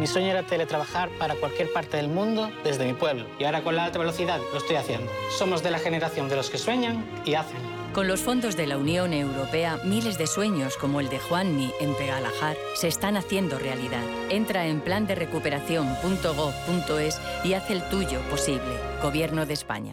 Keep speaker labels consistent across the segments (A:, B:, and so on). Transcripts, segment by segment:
A: Mi sueño era teletrabajar para cualquier parte del mundo desde mi pueblo y ahora con la alta velocidad lo estoy haciendo. Somos de la generación de los que sueñan y hacen.
B: Con los fondos de la Unión Europea, miles de sueños como el de Juanmi en Pegalajar se están haciendo realidad. Entra en plan de y haz el tuyo posible. Gobierno de España.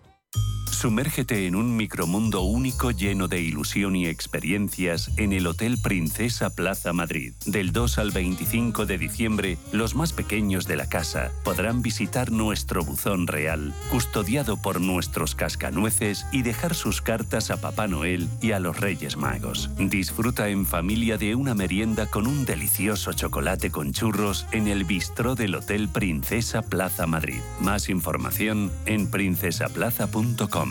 C: Sumérgete en un micromundo único lleno de ilusión y experiencias en el Hotel Princesa Plaza Madrid. Del 2 al 25 de diciembre, los más pequeños de la casa podrán visitar nuestro buzón real, custodiado por nuestros cascanueces y dejar sus cartas a Papá Noel y a los Reyes Magos. Disfruta en familia de una merienda con un delicioso chocolate con churros en el bistró del Hotel Princesa Plaza Madrid. Más información en princesaplaza.com.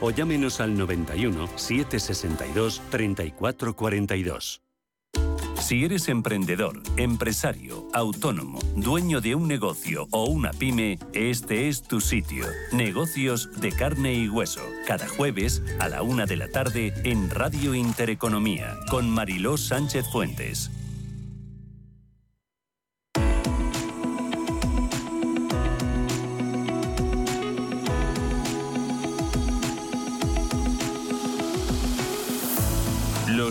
C: o llámenos al 91 762 3442. Si eres emprendedor, empresario, autónomo, dueño de un negocio o una pyme, este es tu sitio. Negocios de carne y hueso. Cada jueves a la una de la tarde en Radio Intereconomía con Mariló Sánchez Fuentes.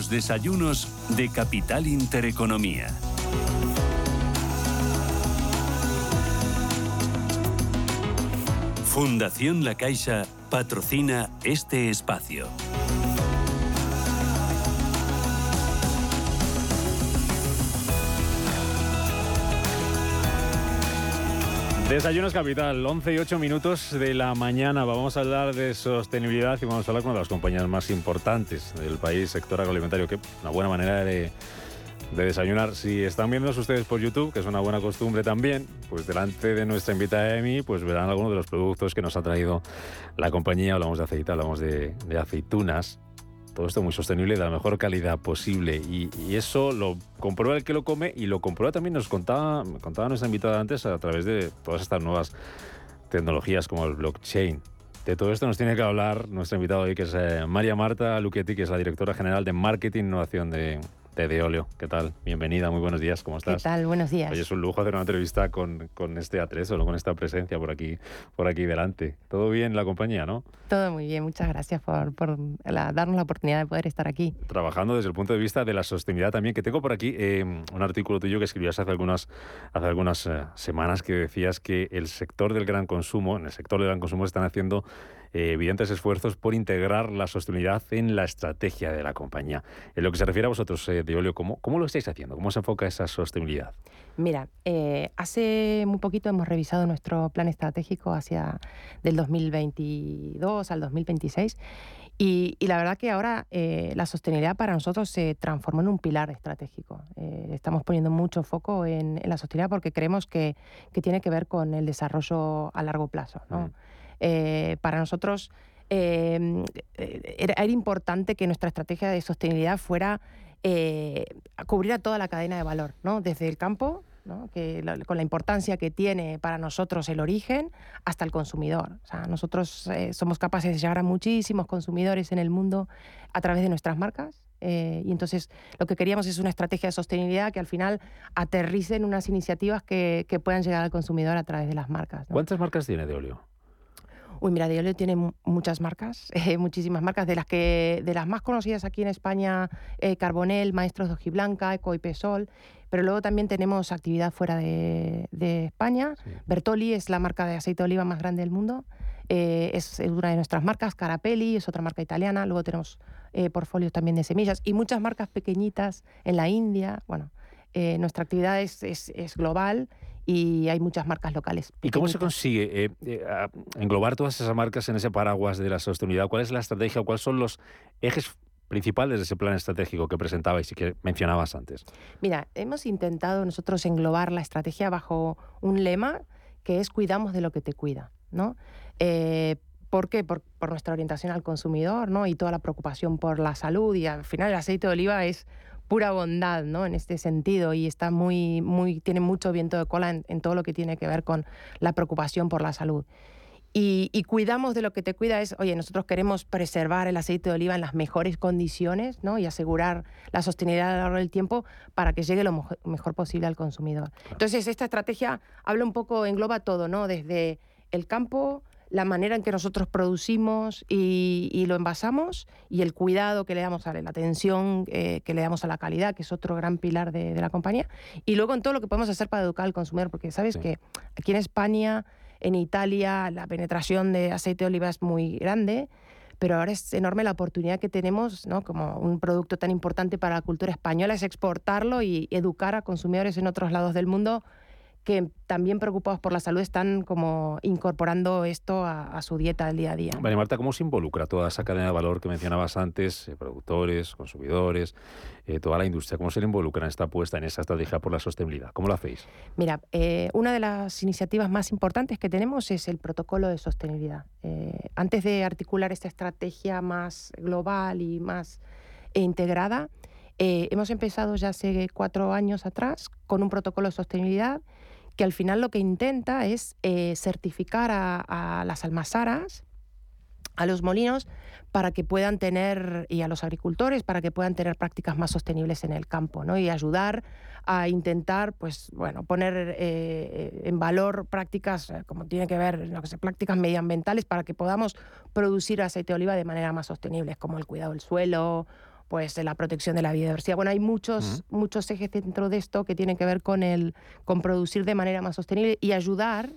C: Los desayunos de Capital Intereconomía. Fundación La Caixa patrocina este espacio.
D: Desayunos Capital, 11 y 8 minutos de la mañana. Vamos a hablar de sostenibilidad y vamos a hablar con una de las compañías más importantes del país, sector agroalimentario, que una buena manera de, desayunar. Si están viendo ustedes por YouTube, que es una buena costumbre también, pues delante de nuestra invitada Emi, pues verán algunos de los productos que nos ha traído la compañía. Hablamos de aceite, hablamos de aceitunas, todo esto muy sostenible de la mejor calidad posible. Y, eso lo comprueba el que lo come y lo comprueba también, nos contaba, contaba nuestra invitada antes, a través de todas estas nuevas tecnologías como el blockchain. De todo esto nos tiene que hablar nuestra invitada hoy, que es eh, María Marta Luchetti, que es la directora general de Marketing e Innovación de, de Olio. ¿Qué tal? Bienvenida, muy buenos días, ¿cómo estás?
E: ¿Qué tal? Buenos días.
D: Oye, es un lujo hacer una entrevista con, con este atreso, con esta presencia por aquí, por aquí delante. ¿Todo bien la compañía, no?
E: Todo muy bien, muchas gracias por, por darnos la oportunidad de poder estar aquí.
D: Trabajando desde el punto de vista de la sostenibilidad también, que tengo por aquí eh, un artículo tuyo que escribías hace algunas, hace algunas eh, semanas que decías que el sector del gran consumo, en el sector del gran consumo están haciendo eh, evidentes esfuerzos por integrar la sostenibilidad en la estrategia de la compañía. En lo que se refiere a vosotros, eh, de Olio, ¿cómo, ¿cómo lo estáis haciendo? ¿Cómo se enfoca esa sostenibilidad?
E: Mira, eh, hace muy poquito hemos revisado nuestro plan estratégico hacia del 2022 al 2026 y, la verdad que ahora la sostenibilidad para nosotros se transformó en un pilar estratégico. estamos poniendo mucho foco en, la sostenibilidad porque creemos que, tiene que ver con el desarrollo a largo plazo. ¿no? Mm. Eh, para nosotros eh, era, importante que nuestra estrategia de sostenibilidad fuera eh, cubrir a toda la cadena de valor, ¿no? desde el campo, que con la importancia que tiene para nosotros el origen, hasta el consumidor. O sea, nosotros somos capaces de llegar a muchísimos consumidores en el mundo a través de nuestras marcas. y entonces lo que queríamos es una estrategia de sostenibilidad que al final aterrice en unas iniciativas que, puedan llegar al consumidor a través de las marcas.
D: ¿Cuántas marcas tiene de óleo?
E: Uy, mira, Diolio tiene muchas marcas, eh, muchísimas marcas, de las que de las más conocidas aquí en España, eh, Carbonel, Maestros de Ojiblanca, Eco y Pesol, pero luego también tenemos actividad fuera de, España. Bertoli es la marca de aceite de oliva más grande del mundo. eh, es una de nuestras marcas, Carapelli, es otra marca italiana, luego tenemos eh, portfolios también de semillas y muchas marcas pequeñitas en la India. Bueno, eh, nuestra actividad es, es, es, global y hay muchas marcas locales.
D: ¿Y cómo se consigue eh, eh, englobar todas esas marcas en ese paraguas de la sostenibilidad? ¿Cuál es la estrategia o cuáles son los ejes principales de ese plan estratégico que presentabais y que mencionabas antes?
E: Mira, hemos intentado nosotros englobar la estrategia bajo un lema que es cuidamos de lo que te cuida, ¿no? Eh, ¿Por qué? Por, por, nuestra orientación al consumidor, ¿no? Y toda la preocupación por la salud y al final el aceite de oliva es pura bondad, ¿no? En este sentido y está muy, muy, tiene mucho viento de cola en, en todo lo que tiene que ver con la preocupación por la salud. Y, y, cuidamos de lo que te cuida es, oye, nosotros queremos preservar el aceite de oliva en las mejores condiciones ¿no? y asegurar la sostenibilidad a lo largo del tiempo para que llegue lo mo mejor posible al consumidor. Entonces, esta estrategia habla un poco, engloba todo, ¿no? Desde el campo, la manera en que nosotros producimos y, y, lo envasamos y el cuidado que le damos a la atención eh, que le damos a la calidad, que es otro gran pilar de, de, la compañía, y luego en todo lo que podemos hacer para educar al consumidor, porque sabes sí. que aquí en España, en Italia, la penetración de aceite de oliva es muy grande, pero ahora es enorme la oportunidad que tenemos, ¿no? como un producto tan importante para la cultura española, es exportarlo y educar a consumidores en otros lados del mundo que también preocupados por la salud están como incorporando esto a, a, su dieta del día a día.
D: Vale, Marta, ¿cómo se involucra toda esa cadena de valor que mencionabas antes, eh, productores, consumidores, eh, toda la industria? ¿Cómo se le involucra en esta apuesta, en esa estrategia por la sostenibilidad? ¿Cómo lo hacéis?
E: Mira, eh, una de las iniciativas más importantes que tenemos es el protocolo de sostenibilidad. Antes de articular esta estrategia más global y más integrada, hemos empezado ya hace cuatro años atrás con un protocolo de sostenibilidad que al final lo que intenta es eh, certificar a, las almazaras, a los molinos, para que puedan tener, y a los agricultores, para que puedan tener prácticas más sostenibles en el campo, ¿no? Y ayudar a intentar, pues, bueno, poner eh, en valor prácticas, eh, como tiene que ver, no sé, prácticas medioambientales para que podamos producir aceite de oliva de manera más sostenible, como el cuidado del suelo pues la protección de la biodiversidad. Bueno, hay muchos, uh -huh. muchos ejes dentro de esto que tienen que ver con, el, con producir de manera más sostenible y ayudar,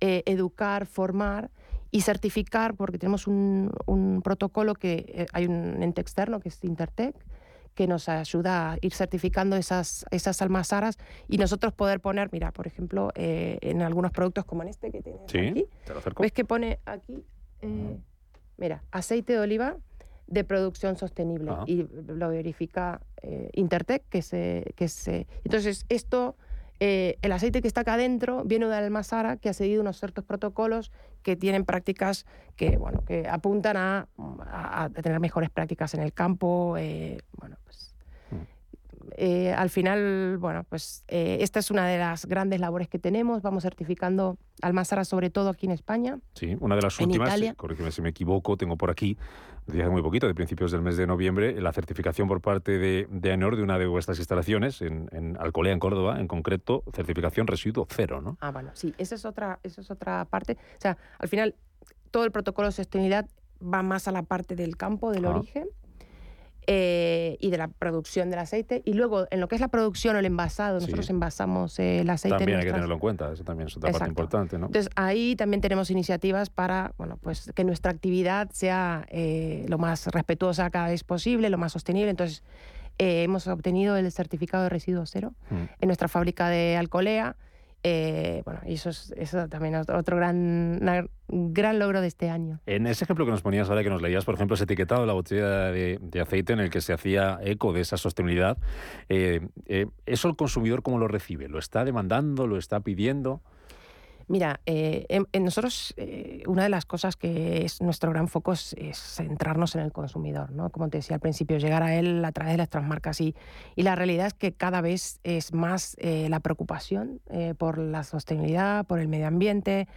E: eh, educar, formar y certificar, porque tenemos un, un protocolo que eh, hay un ente externo que es Intertech, que nos ayuda a ir certificando esas, esas almazaras y nosotros poder poner, mira, por ejemplo, eh, en algunos productos como en este que tienes
D: sí,
E: aquí,
D: te lo acerco.
E: ves que pone aquí, eh, mira, aceite de oliva, de producción sostenible
D: Ah.
E: y lo verifica eh, Intertech, que se, que se... Entonces, esto, eh, el aceite que está acá adentro viene de Almazara, que ha seguido unos ciertos protocolos que tienen prácticas que, bueno, que apuntan a, a, a tener mejores prácticas en el campo, eh, bueno, pues... Eh, al final, bueno, pues eh, esta es una de las grandes labores que tenemos. Vamos certificando Almazara, sobre todo aquí en España.
D: Sí, una de las últimas, corrígeme si me equivoco, tengo por aquí, desde hace muy poquito, de principios del mes de noviembre, la certificación por parte de, de AENOR de una de vuestras instalaciones en, en Alcolea, en Córdoba, en concreto, certificación residuo cero, ¿no?
E: Ah, bueno, sí, esa es otra, esa es otra parte. O sea, al final, todo el protocolo de sostenibilidad va más a la parte del campo, del
D: Ah.
E: origen. Eh, y de la producción del aceite. Y luego, en lo que es la producción o el envasado,
D: Sí.
E: nosotros envasamos eh, el aceite.
D: También hay que tenerlo en cuenta, eso también es otra parte
E: Exacto.
D: importante, ¿no?
E: Entonces, ahí también tenemos iniciativas para bueno, pues, que nuestra actividad sea eh, lo más respetuosa cada vez posible, lo más sostenible. Entonces, eh, hemos obtenido el certificado de residuo cero
D: Mm.
E: en nuestra fábrica de Alcolea. Eh, bueno, y eso es eso también es otro gran, gran logro de este año.
D: En ese ejemplo que nos ponías ahora, que nos leías, por ejemplo, ese etiquetado de la botella de, de aceite en el que se hacía eco de esa sostenibilidad, eh, eh, ¿eso el consumidor cómo lo recibe? ¿Lo está demandando? ¿Lo está pidiendo?
E: Mira, eh, en, en nosotros eh, una de las cosas que es nuestro gran foco es, centrarnos en el consumidor, ¿no? Como te decía al principio, llegar a él a través de nuestras marcas y, y la realidad es que cada vez es más eh, la preocupación eh, por la sostenibilidad, por el medio ambiente,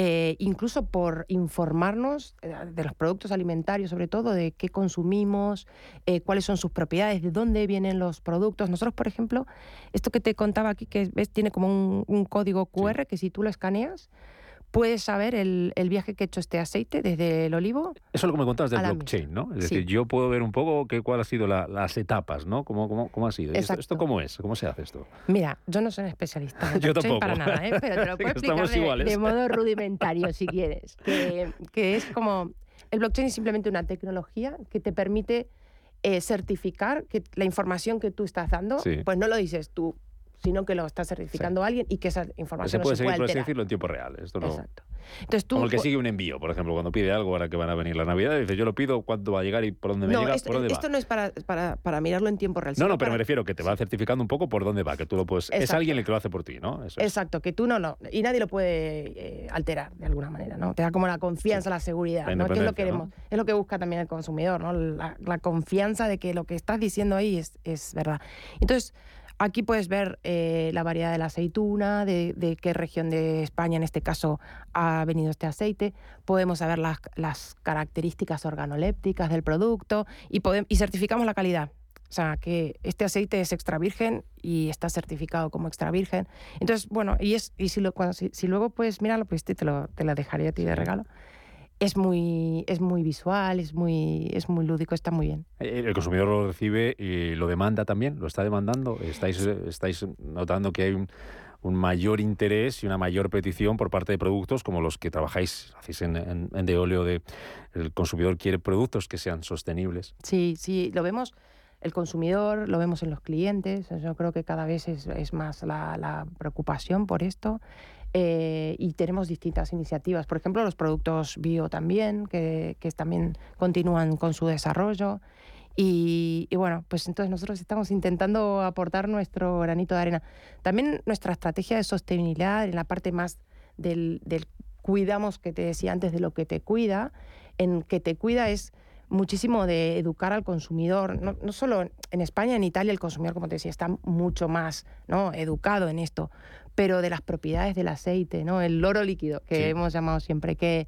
E: eh, incluso por informarnos eh, de los productos alimentarios, sobre todo de qué consumimos, eh, cuáles son sus propiedades, de dónde vienen los productos. Nosotros, por ejemplo, esto que te contaba aquí, que ves, tiene como un, un código QR que si tú lo escaneas, puedes saber el, el, viaje que ha hecho este aceite desde el olivo.
D: Eso es lo que me contabas del blockchain, ¿no? Es decir, yo puedo ver un poco qué, cuál ha sido las etapas, ¿no? ¿Cómo, cómo, cómo ha sido? Esto, ¿Esto, cómo es? ¿Cómo se hace esto?
E: Mira, yo no soy especialista en
D: yo tampoco.
E: para nada, ¿eh? pero te lo puedo explicar de, de, modo rudimentario, si quieres. Que, que, es como... El blockchain es simplemente una tecnología que te permite eh, certificar que la información que tú estás dando, pues no lo dices tú sino que lo está certificando alguien y que esa información
D: se puede
E: no se
D: seguir,
E: puede
D: decirlo en tiempo real. Esto no...
E: Exacto. Entonces tú,
D: Como el que sigue un envío, por ejemplo, cuando pide algo ahora que van a venir la Navidad, dice yo lo pido, cuándo va a llegar y por dónde me
E: no,
D: llega,
E: esto,
D: por dónde
E: esto
D: va.
E: no es para, para, para, mirarlo en tiempo real.
D: No, no, pero
E: para...
D: me refiero que te va certificando un poco por dónde va, que tú lo puedes...
E: Exacto.
D: Es alguien el que lo hace por ti, ¿no?
E: Eso Exacto, que tú no lo... Y nadie lo puede eh, alterar de alguna manera, ¿no? Te da como la confianza, sí. la seguridad, la ¿no? Que es lo que queremos, ¿no? es lo que busca también el consumidor, ¿no? La, la, confianza de que lo que estás diciendo ahí es, es verdad. Entonces... Aquí puedes ver eh, la variedad de la aceituna, de, de, qué región de España en este caso ha venido este aceite. Podemos saber las, las características organolépticas del producto y, podemos, y certificamos la calidad. O sea, que este aceite es extra virgen y está certificado como extra virgen. Entonces, bueno, y, es, y si, lo, cuando, si, si luego puedes mirarlo, pues te lo, te la dejaría a ti de regalo es muy, es muy visual, es muy, es muy lúdico, está muy bien.
D: El consumidor lo recibe y lo demanda también, lo está demandando. ¿Estáis, estáis notando que hay un, un, mayor interés y una mayor petición por parte de productos como los que trabajáis, hacéis en, en, en de óleo, de el consumidor quiere productos que sean sostenibles?
E: Sí, sí, lo vemos el consumidor, lo vemos en los clientes. Yo creo que cada vez es, es más la, la, preocupación por esto. Eh, y tenemos distintas iniciativas. Por ejemplo, los productos bio también, que, que también continúan con su desarrollo. Y, y, bueno, pues entonces nosotros estamos intentando aportar nuestro granito de arena. También nuestra estrategia de sostenibilidad en la parte más del, del cuidamos que te decía antes de lo que te cuida, en que te cuida es muchísimo de educar al consumidor. No, no, solo en España, en Italia el consumidor, como te decía, está mucho más ¿no? educado en esto, pero de las propiedades del aceite, ¿no? el loro líquido, que sí. hemos llamado siempre, que,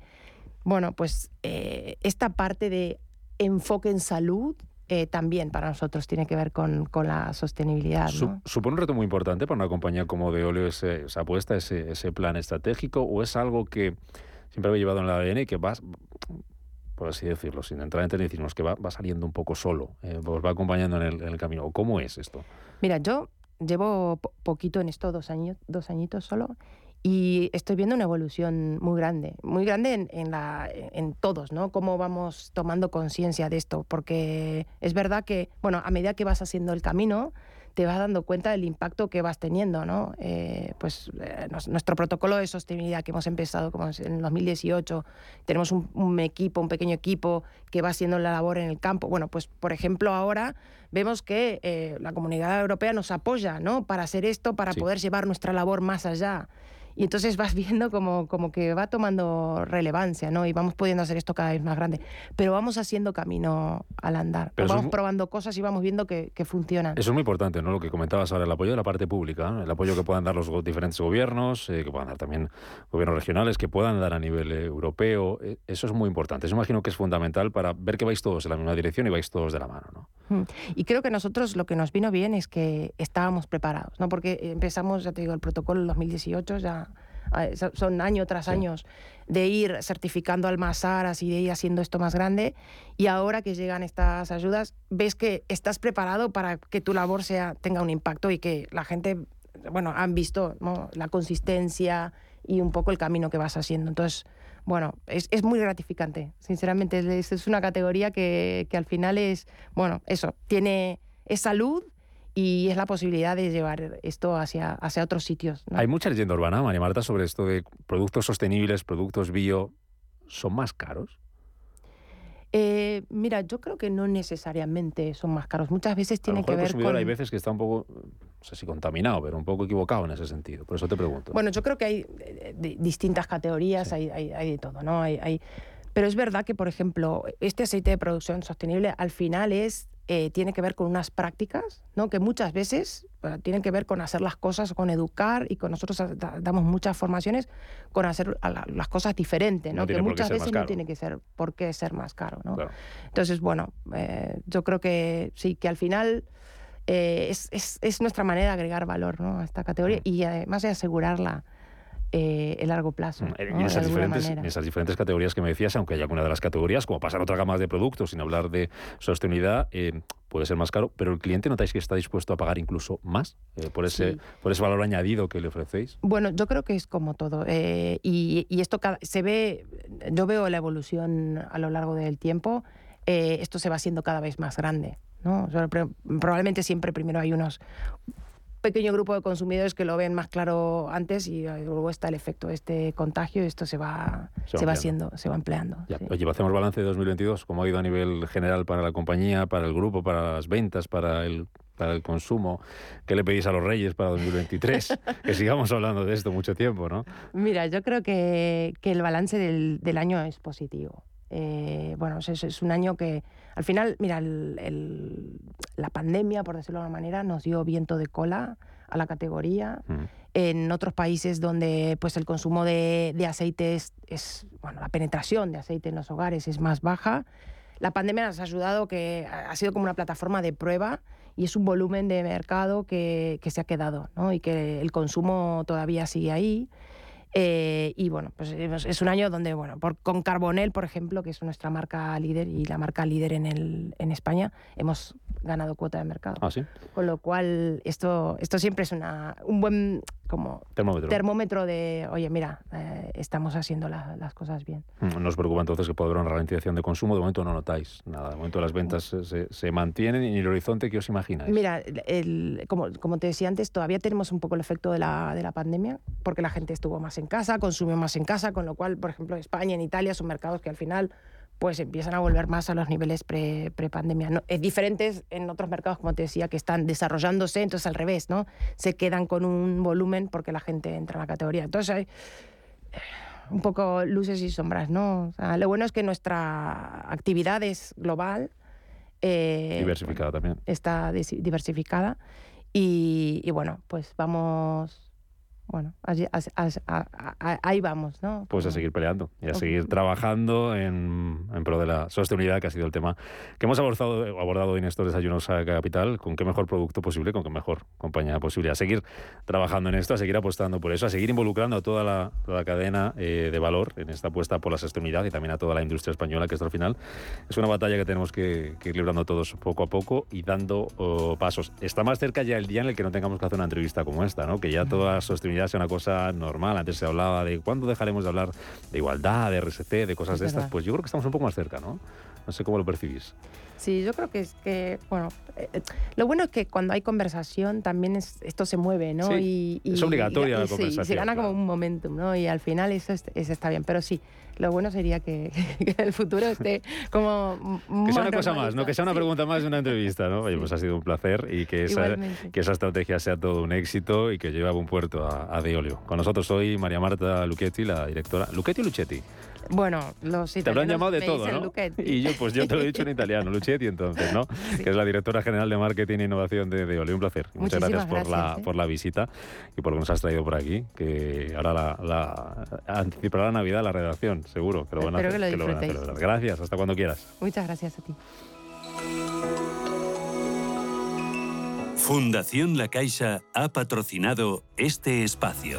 E: bueno, pues eh, esta parte de enfoque en salud eh, también para nosotros tiene que ver con, con la sostenibilidad. ¿no?
D: ¿Supone un reto muy importante para una compañía como de óleo ese, esa apuesta, ese, ese plan estratégico, o es algo que siempre había llevado en la ADN y que vas por así decirlo, sin entrar en tecnicismos, que va, va, saliendo un poco solo, eh, os va acompañando en el, en el, camino. ¿Cómo es esto?
E: Mira, yo llevo po poquito en esto, dos, años, dos añitos solo, y estoy viendo una evolución muy grande, muy grande en, en, la, en todos, ¿no? Cómo vamos tomando conciencia de esto, porque es verdad que, bueno, a medida que vas haciendo el camino, te vas dando cuenta del impacto que vas teniendo, ¿no? Eh, pues eh, nos, nuestro protocolo de sostenibilidad que hemos empezado como en 2018, tenemos un, un, equipo, un pequeño equipo que va haciendo la labor en el campo. Bueno, pues por ejemplo ahora vemos que eh, la comunidad europea nos apoya, ¿no? Para hacer esto, para sí. poder llevar nuestra labor más allá. Y entonces vas viendo como, como que va tomando relevancia, ¿no? Y vamos pudiendo hacer esto cada vez más grande. Pero vamos haciendo camino al andar. Pero vamos probando cosas y vamos viendo que, que, funcionan.
D: Eso es muy importante, ¿no? Lo que comentabas ahora, el apoyo de la parte pública, ¿no? el apoyo que puedan dar los diferentes gobiernos, eh, que puedan dar también gobiernos regionales, que puedan dar a nivel eh, europeo. Eh, eso es muy importante. Eso imagino que es fundamental para ver que vais todos en la misma dirección y vais todos de la mano, ¿no?
E: Mm. Y creo que nosotros lo que nos vino bien es que estábamos preparados, ¿no? Porque empezamos, ya te digo, el protocolo en 2018 ya son año tras sí. años de ir certificando almazaras y de ir haciendo esto más grande y ahora que llegan estas ayudas ves que estás preparado para que tu labor sea tenga un impacto y que la gente bueno han visto ¿no? la consistencia y un poco el camino que vas haciendo entonces bueno, es, es, muy gratificante, sinceramente. Es, es una categoría que, que, al final es, bueno, eso, tiene, es salud y es la posibilidad de llevar esto hacia, hacia otros sitios. ¿no?
D: Hay mucha leyenda urbana, María Marta, sobre esto de productos sostenibles, productos bio, ¿son más caros?
E: Eh, mira, yo creo que no necesariamente son más caros. Muchas veces tiene que
D: el
E: ver con...
D: Hay veces que está un poco, no sé si contaminado, pero un poco equivocado en ese sentido. Por eso te pregunto.
E: Bueno, yo creo que hay de, distintas categorías, sí. hay, hay, hay, de todo, ¿no? Hay, hay... Pero es verdad que, por ejemplo, este aceite de producción sostenible al final es eh, tiene que ver con unas prácticas, ¿no? que muchas veces bueno, tienen que ver con hacer las cosas, con educar y con nosotros damos muchas formaciones con hacer las cosas diferentes, ¿no?
D: no
E: que muchas veces
D: no
E: tiene que ser por qué ser más caro. ¿no?
D: Claro.
E: Entonces, bueno, eh, yo creo que sí, que al final eh, es, es, es, nuestra manera de agregar valor ¿no? a esta categoría y además de asegurarla eh, el largo plazo.
D: Mm,
E: ¿no?
D: En, esas en esas diferentes categorías que me decías, aunque hay alguna de las categorías, como pasar a otra gama de productos, sin hablar de sostenibilidad, eh, puede ser más caro, pero el cliente notáis que está dispuesto a pagar incluso más eh, por, ese,
E: Sí.
D: por ese valor añadido que le ofrecéis.
E: Bueno, yo creo que es como todo. eh, y, y esto cada- se ve, yo veo la evolución a lo largo del tiempo. eh, esto se va haciendo cada vez más grande. ¿No? O sea, probablemente siempre primero hay unos pequeño grupo de consumidores que lo ven más claro antes y luego está el efecto este contagio y esto se va,
D: Se va
E: se va
D: ampliando.
E: haciendo, se va empleando.
D: Ya.
E: sí.
D: Oye, hacemos balance de 2022, ¿cómo ha ido a nivel general para la compañía, para el grupo, para las ventas, para el, para el consumo? ¿Qué le pedís a los reyes para 2023? que sigamos hablando de esto mucho tiempo, ¿no?
E: Mira, yo creo que, que el balance del, del año es positivo. Eh, bueno, es, es un año que al final, mira, el- el- la pandemia, por decirlo de alguna manera, nos dio viento de cola a la categoría.
D: Mm.
E: En otros países donde pues, el consumo de, de aceite es, es- bueno, la penetración de aceite en los hogares es más baja, la pandemia nos ha ayudado, que ha sido como una plataforma de prueba y es un volumen de mercado que, que se ha quedado ¿no? y que el consumo todavía sigue ahí. Eh, y bueno, pues es es un año donde, bueno, por- con Carbonel, por ejemplo, que es nuestra marca líder y la marca líder en, el, en España, hemos ganado cuota de mercado.
D: Ah, sí.
E: Con lo cual, esto, esto siempre es una, un buen como
D: Termómetro.
E: termómetro de, oye, mira, eh, estamos haciendo la- las cosas bien.
D: Mm, ¿No os preocupa entonces que puede haber una ralentización de consumo? De momento no notáis nada. De momento las ventas se, se- mantienen y el horizonte que os imagináis.
E: Mira, el- el- como, como te decía antes, todavía tenemos un poco el efecto de la, de la pandemia, porque la gente estuvo más en casa, consumió más en casa, con lo cual, por ejemplo, España, en Italia son mercados que al final pues empiezan a volver más a los niveles pre- pre-pandemia. ¿no? Es diferentes en otros mercados, como te decía, que están desarrollándose, entonces al revés, ¿no? Se quedan con un volumen porque la gente entra en la categoría. Entonces hay eh, un poco luces y sombras, ¿no? O sea, lo bueno es que nuestra actividad es global. eh,
D: Diversificada también.
E: está diversificada y, y bueno, pues vamos, bueno, allí- as- as- a- a- ahí vamos, ¿no?
D: Pues a seguir peleando y a seguir trabajando en, en pro de la sostenibilidad, que ha sido el tema que hemos abordado, abordado hoy en estos desayunos a Capital. Con qué mejor producto posible, con qué mejor compañía posible. A seguir trabajando en esto, a seguir apostando por eso, a seguir involucrando a toda la, toda la cadena eh, de valor en esta apuesta por la sostenibilidad y también a toda la industria española, que esto al final es una batalla que tenemos que, que ir librando todos poco a poco y dando oh, pasos. Está más cerca ya el día en el que no tengamos que hacer una entrevista como esta, ¿no? que ya toda la sostenibilidad sea una cosa normal. Antes se hablaba de cuándo dejaremos de hablar de igualdad, de RSC, de cosas
E: Es
D: de estas.
E: verdad.
D: Pues yo creo que estamos un poco más cerca, ¿no? No sé cómo lo percibís.
E: Sí, yo creo que es que, bueno, eh, eh, lo bueno es que cuando hay conversación también es, esto se mueve, ¿no?
D: Sí,
E: y,
D: es obligatoria la
E: se- y se
D: conversación,
E: gana como un momentum, ¿no? Y al final eso, es- eso está bien, pero sí, lo bueno sería que, que el futuro esté como...
D: Que sea una cosa más, ¿no? Que sea una pregunta más de una entrevista, ¿no? Oye, pues ha sido un placer y que esa, que esa estrategia sea todo un éxito y que lleve a buen puerto a, a Deolio. Con nosotros hoy María Marta Luchetti, la directora. ¿Luchetti o Luchetti?
E: Bueno, los
D: Te habrán
E: italianos
D: llamado de todo, ¿no?
E: Luchetti.
D: Y yo, pues yo te lo he dicho en italiano, Luchetti entonces, ¿no? Que es la directora general de marketing e innovación de Deolio. Un placer. Muchas
E: Muchísimas
D: gracias por, la,
E: gracias, ¿eh?
D: por la visita y por lo que nos has traído por aquí, que ahora la, la anticipará la Navidad la redacción, seguro. Que lo van a
E: Espero
D: hacer,
E: que lo
D: van a
E: disfrutéis.
D: celebrar. Gracias, hasta cuando quieras.
E: Muchas gracias a ti.
C: Fundación La Caixa ha patrocinado este espacio.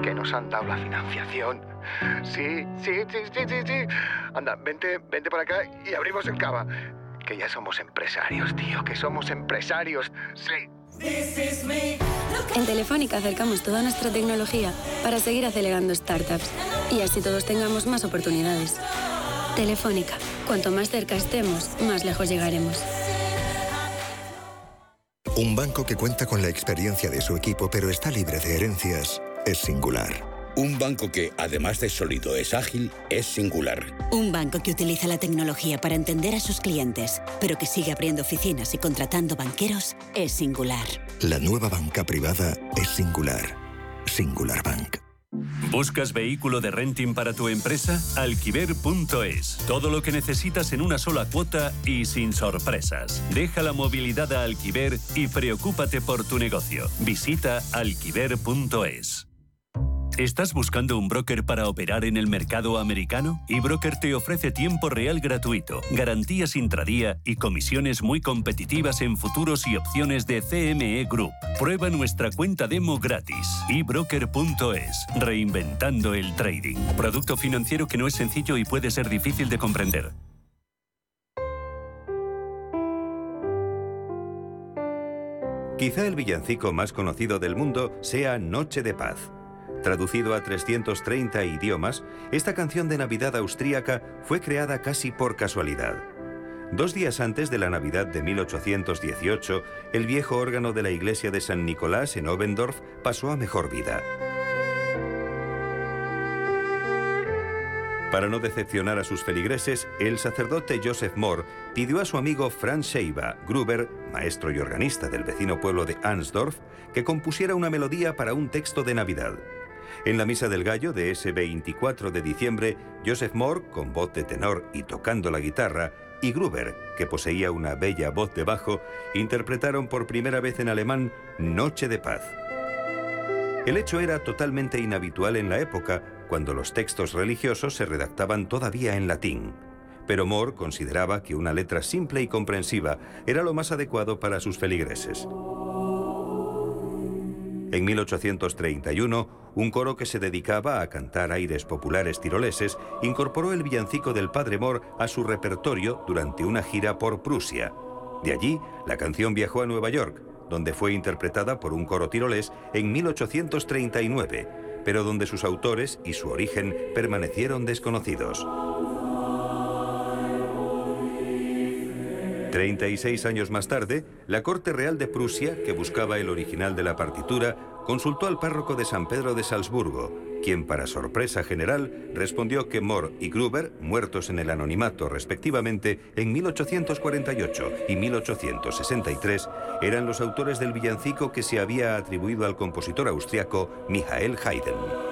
F: que nos han dado la financiación. Sí, sí, sí, sí, sí, sí. Anda, vente, vente para acá y abrimos el cava. Que ya somos empresarios, tío, que somos empresarios. Sí.
G: En Telefónica acercamos toda nuestra tecnología para seguir acelerando startups y así todos tengamos más oportunidades. Telefónica, cuanto más cerca estemos, más lejos llegaremos.
H: Un banco que cuenta con la experiencia de su equipo pero está libre de herencias es singular.
I: Un banco que, además de sólido, es ágil, es singular.
J: Un banco que utiliza la tecnología para entender a sus clientes, pero que sigue abriendo oficinas y contratando banqueros, es singular.
H: La nueva banca privada es singular. Singular Bank.
C: ¿Buscas vehículo de renting para tu empresa? Alquiver.es. Todo lo que necesitas en una sola cuota y sin sorpresas. Deja la movilidad a Alquiver y preocúpate por tu negocio. Visita alquiver.es. ¿Estás buscando un broker para operar en el mercado americano? eBroker te ofrece tiempo real gratuito, garantías intradía y comisiones muy competitivas en futuros y opciones de CME Group. Prueba nuestra cuenta demo gratis. ebroker.es. Reinventando el trading. Producto financiero que no es sencillo y puede ser difícil de comprender.
K: Quizá el villancico más conocido del mundo sea Noche de Paz. Traducido a 330 idiomas, esta canción de Navidad austríaca fue creada casi por casualidad. Dos días antes de la Navidad de 1818, el viejo órgano de la iglesia de San Nicolás en Obendorf pasó a mejor vida. Para no decepcionar a sus feligreses, el sacerdote Joseph Moore pidió a su amigo Franz Scheiba Gruber, maestro y organista del vecino pueblo de Ansdorf, que compusiera una melodía para un texto de Navidad. En la Misa del Gallo de ese 24 de diciembre, Joseph Moore, con voz de tenor y tocando la guitarra, y Gruber, que poseía una bella voz de bajo, interpretaron por primera vez en alemán Noche de Paz. El hecho era totalmente inhabitual en la época, cuando los textos religiosos se redactaban todavía en latín. Pero Moore consideraba que una letra simple y comprensiva era lo más adecuado para sus feligreses. En 1831, un coro que se dedicaba a cantar aires populares tiroleses incorporó el villancico del Padre Mor a su repertorio durante una gira por Prusia. De allí, la canción viajó a Nueva York, donde fue interpretada por un coro tirolés en 1839, pero donde sus autores y su origen permanecieron desconocidos. 36 años más tarde, la Corte Real de Prusia, que buscaba el original de la partitura, consultó al párroco de San Pedro de Salzburgo, quien para sorpresa general respondió que Moore y Gruber, muertos en el anonimato respectivamente en 1848 y 1863, eran los autores del villancico que se había atribuido al compositor austriaco Michael Haydn.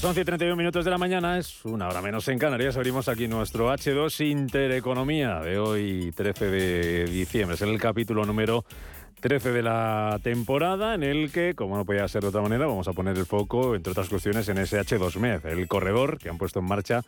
D: Las 11 y 31 minutos de la mañana, es una hora menos en Canarias. Abrimos aquí nuestro H2 Intereconomía de hoy, 13 de diciembre. Es el capítulo número 13 de la temporada en el que, como no podía ser de otra manera, vamos a poner el foco, entre otras cuestiones, en ese H2MED, el corredor que han puesto en marcha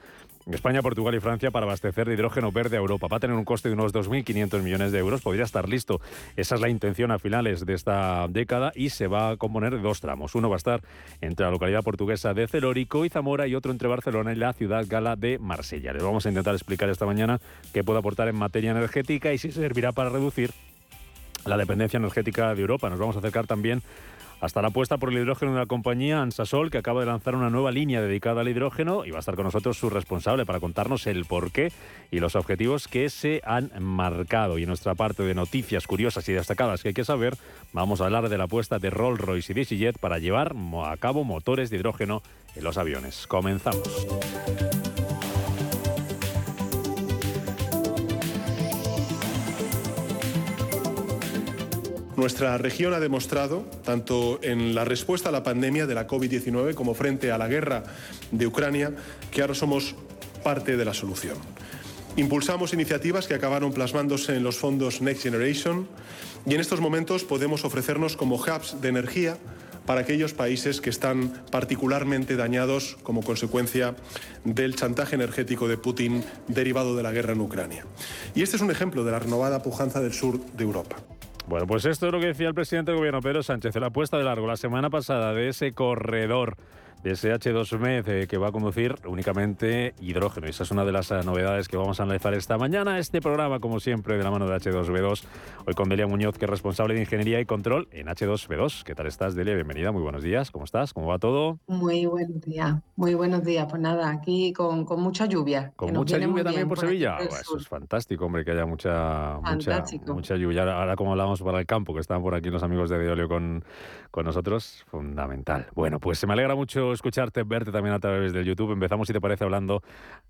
D: España, Portugal y Francia para abastecer de hidrógeno verde a Europa. Va a tener un coste de unos 2.500 millones de euros, podría estar listo. Esa es la intención a finales de esta década y se va a componer de dos tramos. Uno va a estar entre la localidad portuguesa de Celórico y Zamora y otro entre Barcelona y la ciudad gala de Marsella. Les vamos a intentar explicar esta mañana qué puede aportar en materia energética y si servirá para reducir la dependencia energética de Europa. Nos vamos a acercar también hasta la apuesta por el hidrógeno de la compañía Ansasol, que acaba de lanzar una nueva línea dedicada al hidrógeno y va a estar con nosotros su responsable para contarnos el porqué y los objetivos que se han marcado. Y en nuestra parte de noticias curiosas y destacadas que hay que saber, vamos a hablar de la apuesta de Rolls-Royce y DigiJet para llevar a cabo motores de hidrógeno en los aviones. Comenzamos.
L: Nuestra región ha demostrado, tanto en la respuesta a la pandemia de la COVID-19 como frente a la guerra de Ucrania, que ahora somos parte de la solución. Impulsamos iniciativas que acabaron plasmándose en los fondos Next Generation y en estos momentos podemos ofrecernos como hubs de energía para aquellos países que están particularmente dañados como consecuencia del chantaje energético de Putin derivado de la guerra en Ucrania. Y este es un ejemplo de la renovada pujanza del sur de Europa.
D: Bueno, pues esto es lo que decía el presidente del gobierno, Pedro Sánchez, la puesta de largo la semana pasada de ese corredor de ese H2MED eh, que va a conducir únicamente hidrógeno. Esa es una de las eh, novedades que vamos a analizar esta mañana. Este programa, como siempre, de la mano de H2B2. Hoy con Delia Muñoz, que es responsable de Ingeniería y Control en H2B2. ¿Qué tal estás, Delia? Bienvenida, muy buenos días. ¿Cómo estás? ¿Cómo va todo?
M: Muy buenos días, muy buenos días. Pues nada, aquí con, con mucha lluvia.
D: Con mucha lluvia también por, Sevilla. Eso es fantástico, hombre, que haya mucha, mucha, mucha, lluvia. Ahora, como hablamos para el campo, que están por aquí los amigos de Deolio con, con nosotros, fundamental. Bueno, pues se me alegra mucho escucharte, verte también a través del YouTube. Empezamos, si te parece, hablando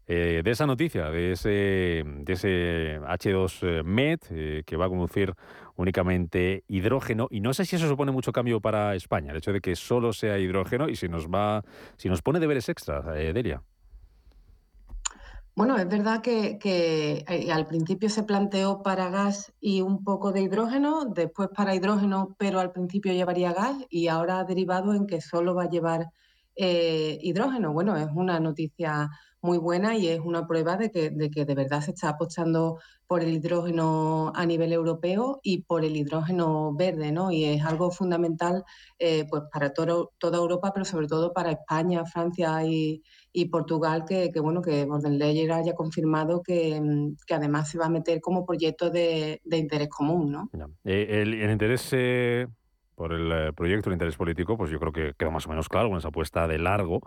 D: eh, de esa noticia, de ese, de ese H2 Med eh, que va a conducir únicamente hidrógeno. Y no sé si eso supone mucho cambio para España, el hecho de que solo sea hidrógeno y si nos va, si nos pone deberes extras, eh, Delia.
M: Bueno, es verdad que, eh, al principio se planteó para gas y un poco de hidrógeno, después para hidrógeno, pero al principio llevaría gas y ahora ha derivado en que solo va a llevar eh, hidrógeno. Bueno, es una noticia muy buena y es una prueba de que, de verdad se está apostando por el hidrógeno a nivel europeo y por el hidrógeno verde, ¿no? Y es algo fundamental eh, pues para toda Europa, pero sobre todo para España, Francia y, Portugal, que, bueno, que Bordenleyer haya confirmado que, que, además se va a meter como proyecto de, interés común, ¿no?
D: Eh, el, el, interés por el eh, proyecto de interés político, pues yo creo que queda más o menos claro con esa apuesta de largo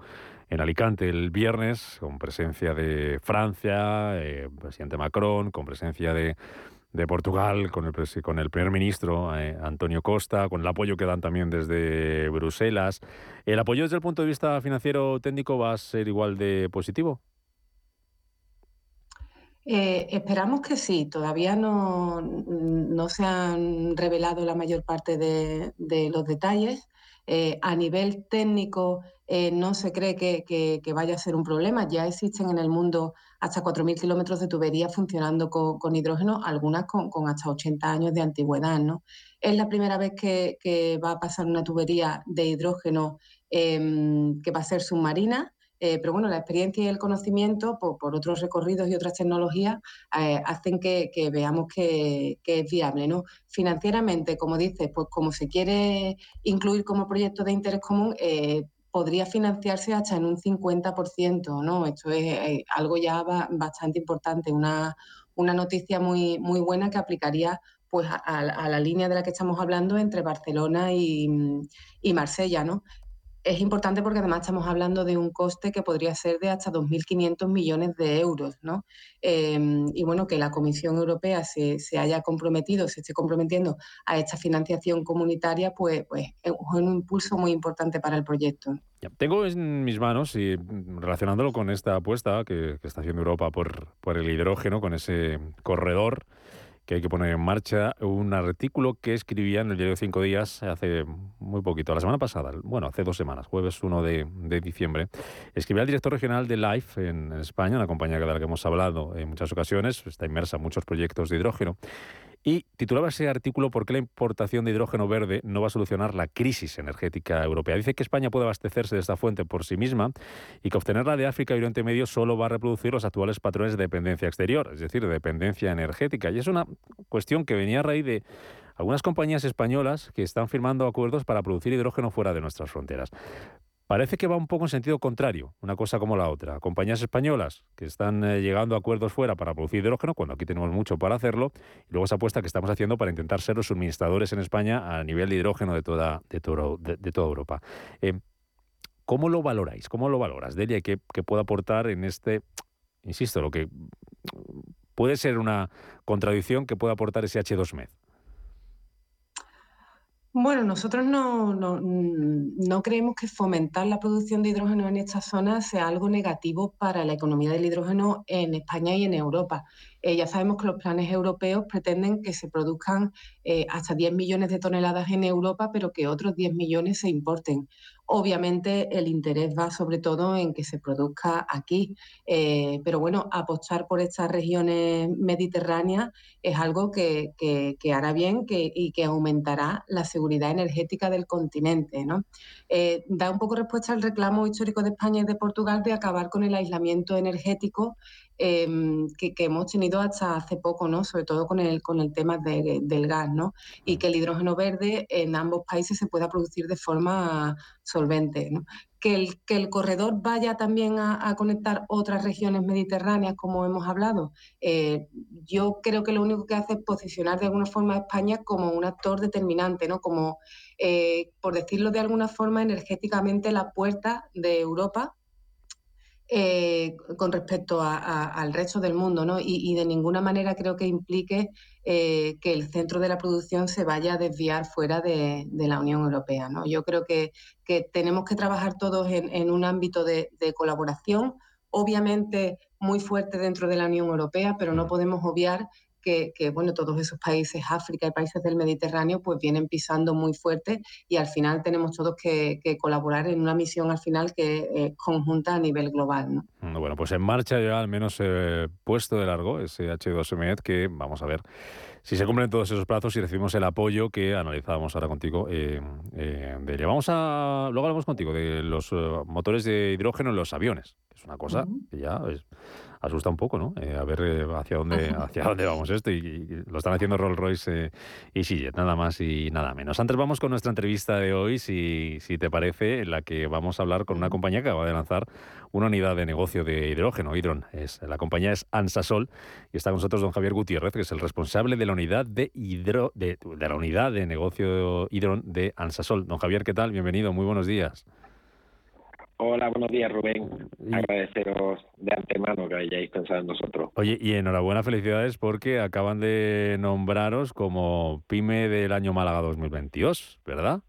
D: en Alicante el viernes, con presencia de Francia, eh, presidente Macron, con presencia de, de Portugal, con el, con el primer ministro eh, Antonio Costa, con el apoyo que dan también desde Bruselas. ¿El apoyo desde el punto de vista financiero técnico va a ser igual de positivo?
M: Eh, esperamos que sí, todavía no, no, se han revelado la mayor parte de, los detalles. Eh, a nivel técnico no se cree que, vaya a ser un problema. Ya existen en el mundo hasta 4.000 kilómetros de tubería funcionando con, hidrógeno, algunas con, hasta 80 años de antigüedad. ¿no? Es la primera vez que, va a pasar una tubería de hidrógeno em, que va a ser submarina eh, pero bueno, la experiencia y el conocimiento por, otros recorridos y otras tecnologías eh, hacen que, veamos que, es viable. ¿no? Financieramente, como dices, pues como se quiere incluir como proyecto de interés común, eh, podría financiarse hasta en un 50%. ¿no? Esto es algo ya bastante importante, una, una noticia muy, muy buena que aplicaría pues a, la línea de la que estamos hablando entre Barcelona y, y Marsella, ¿no? Es importante porque además estamos hablando de un coste que podría ser de hasta 2.500 millones de euros, ¿no? Em, y bueno, que la Comisión Europea se, haya comprometido, se esté comprometiendo a esta financiación comunitaria, pues, pues es un impulso muy importante para el proyecto.
D: Tengo en mis manos, y relacionándolo con esta apuesta que, está haciendo Europa por, por el hidrógeno, con ese corredor, que hay que poner en marcha un artículo que escribía en el diario Cinco Días hace muy poquito, la semana pasada, bueno, hace dos semanas, jueves 1 de, diciembre. Escribía el director regional de LIFE en, en España, una compañía de la que hemos hablado en muchas ocasiones, está inmersa en muchos proyectos de hidrógeno. Y titulaba ese artículo ¿Por qué la importación de hidrógeno verde no va a solucionar la crisis energética europea? Dice que España puede abastecerse de esta fuente por sí misma y que obtenerla de África y Oriente Medio solo va a reproducir los actuales patrones de dependencia exterior, es decir, de dependencia energética. Y es una cuestión que venía a raíz de algunas compañías españolas que están firmando acuerdos para producir hidrógeno fuera de nuestras fronteras. Parece que va un poco en sentido contrario, una cosa como la otra. Compañías españolas que están eh, llegando a acuerdos fuera para producir hidrógeno, cuando aquí tenemos mucho para hacerlo, y luego esa apuesta que estamos haciendo para intentar ser los suministradores en España a nivel de hidrógeno de toda, de toda Europa. Eh, ¿Cómo lo valoráis? ¿Cómo lo valoras, Delia? ¿Qué, ¿Qué puede aportar en este, insisto, lo que puede ser una contradicción que puede aportar ese H2MED?
M: Bueno, nosotros no, no, creemos que fomentar la producción de hidrógeno en esta zona sea algo negativo para la economía del hidrógeno en España y en Europa. Eh, ya sabemos que los planes europeos pretenden que se produzcan eh, hasta 10 millones de toneladas en Europa, pero que otros 10 millones se importen. Obviamente el interés va sobre todo en que se produzca aquí, eh, pero bueno, apostar por estas regiones mediterráneas es algo que, hará bien y que aumentará la seguridad energética del continente. ¿no? da un poco respuesta al reclamo histórico de España y de Portugal de acabar con el aislamiento energético Em, que, hemos tenido hasta hace poco, ¿no? Sobre todo con el, con el tema del gas, ¿no? Y que el hidrógeno verde en ambos países se pueda producir de forma solvente, Que el, que el corredor vaya también a, conectar otras regiones mediterráneas, como hemos hablado, eh, yo creo que lo único que hace es posicionar de alguna forma a España como un actor determinante, ¿no? Como, eh, por decirlo de alguna forma, energéticamente la puerta de Europa eh, con respecto al resto del mundo, ¿no? Y, de ninguna manera creo que implique eh, que el centro de la producción se vaya a desviar fuera de, la Unión Europea, ¿no? Yo creo que, tenemos que trabajar todos en, un ámbito de, colaboración, obviamente muy fuerte dentro de la Unión Europea, pero no podemos obviar que, bueno, todos esos países, África y países del Mediterráneo, pues vienen pisando muy fuerte y al final tenemos todos que, colaborar en una misión al final que es conjunta a nivel global. ¿no?
D: Mm, bueno, pues en marcha ya al menos eh, puesto de largo ese H2MED que vamos a ver si se cumplen todos esos plazos y recibimos el apoyo que analizábamos ahora contigo eh, eh, de Vamos a, luego hablamos contigo de los motores de hidrógeno en los aviones, que es una cosa que ya es, asusta un poco, ¿no? Eh, a ver eh, hacia dónde hacia dónde vamos esto y, lo están haciendo Rolls Royce eh, y Sillet, nada más y nada menos. Antes vamos con nuestra entrevista de hoy, si, si te parece, en la que vamos a hablar con una compañía que acaba de lanzar una unidad de negocio de hidrógeno, Hidron. Es, la compañía es Ansasol y está con nosotros don Javier Gutiérrez, que es el responsable de la unidad de hidro, de, de la unidad de negocio Hidron de Ansasol. Don Javier, ¿qué tal? Bienvenido, muy buenos días.
N: Hola, buenos días, Rubén. Agradeceros de antemano que hayáis pensado en nosotros.
D: Oye, y enhorabuena, felicidades, porque acaban de nombraros como PyME del año Málaga 2022, ¿verdad?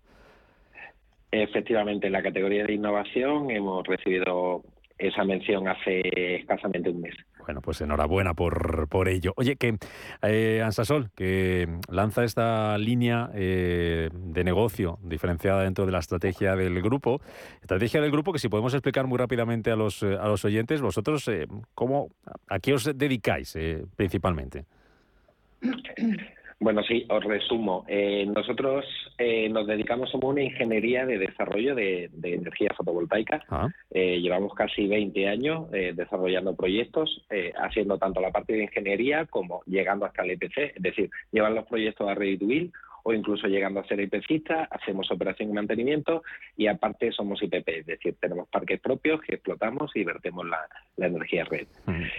N: Efectivamente, en la categoría de innovación hemos recibido esa mención hace escasamente un mes.
D: Bueno, pues enhorabuena por, por ello. Oye, que eh, Ansasol, que lanza esta línea eh, de negocio diferenciada dentro de la estrategia del grupo, estrategia del grupo que si podemos explicar muy rápidamente a los, a los oyentes, vosotros, ¿cómo, ¿a qué os dedicáis principalmente?
N: Bueno, sí, os resumo. Eh, nosotros eh, nos dedicamos a una ingeniería de desarrollo de, energía fotovoltaica. Ah. Eh, llevamos casi 20 años desarrollando proyectos, haciendo tanto la parte de ingeniería como llegando hasta el EPC, es decir, llevar los proyectos a Ready o incluso llegando a ser IPCista, hacemos operación y mantenimiento y aparte somos IPP, es decir, tenemos parques propios que explotamos y vertemos la, energía red.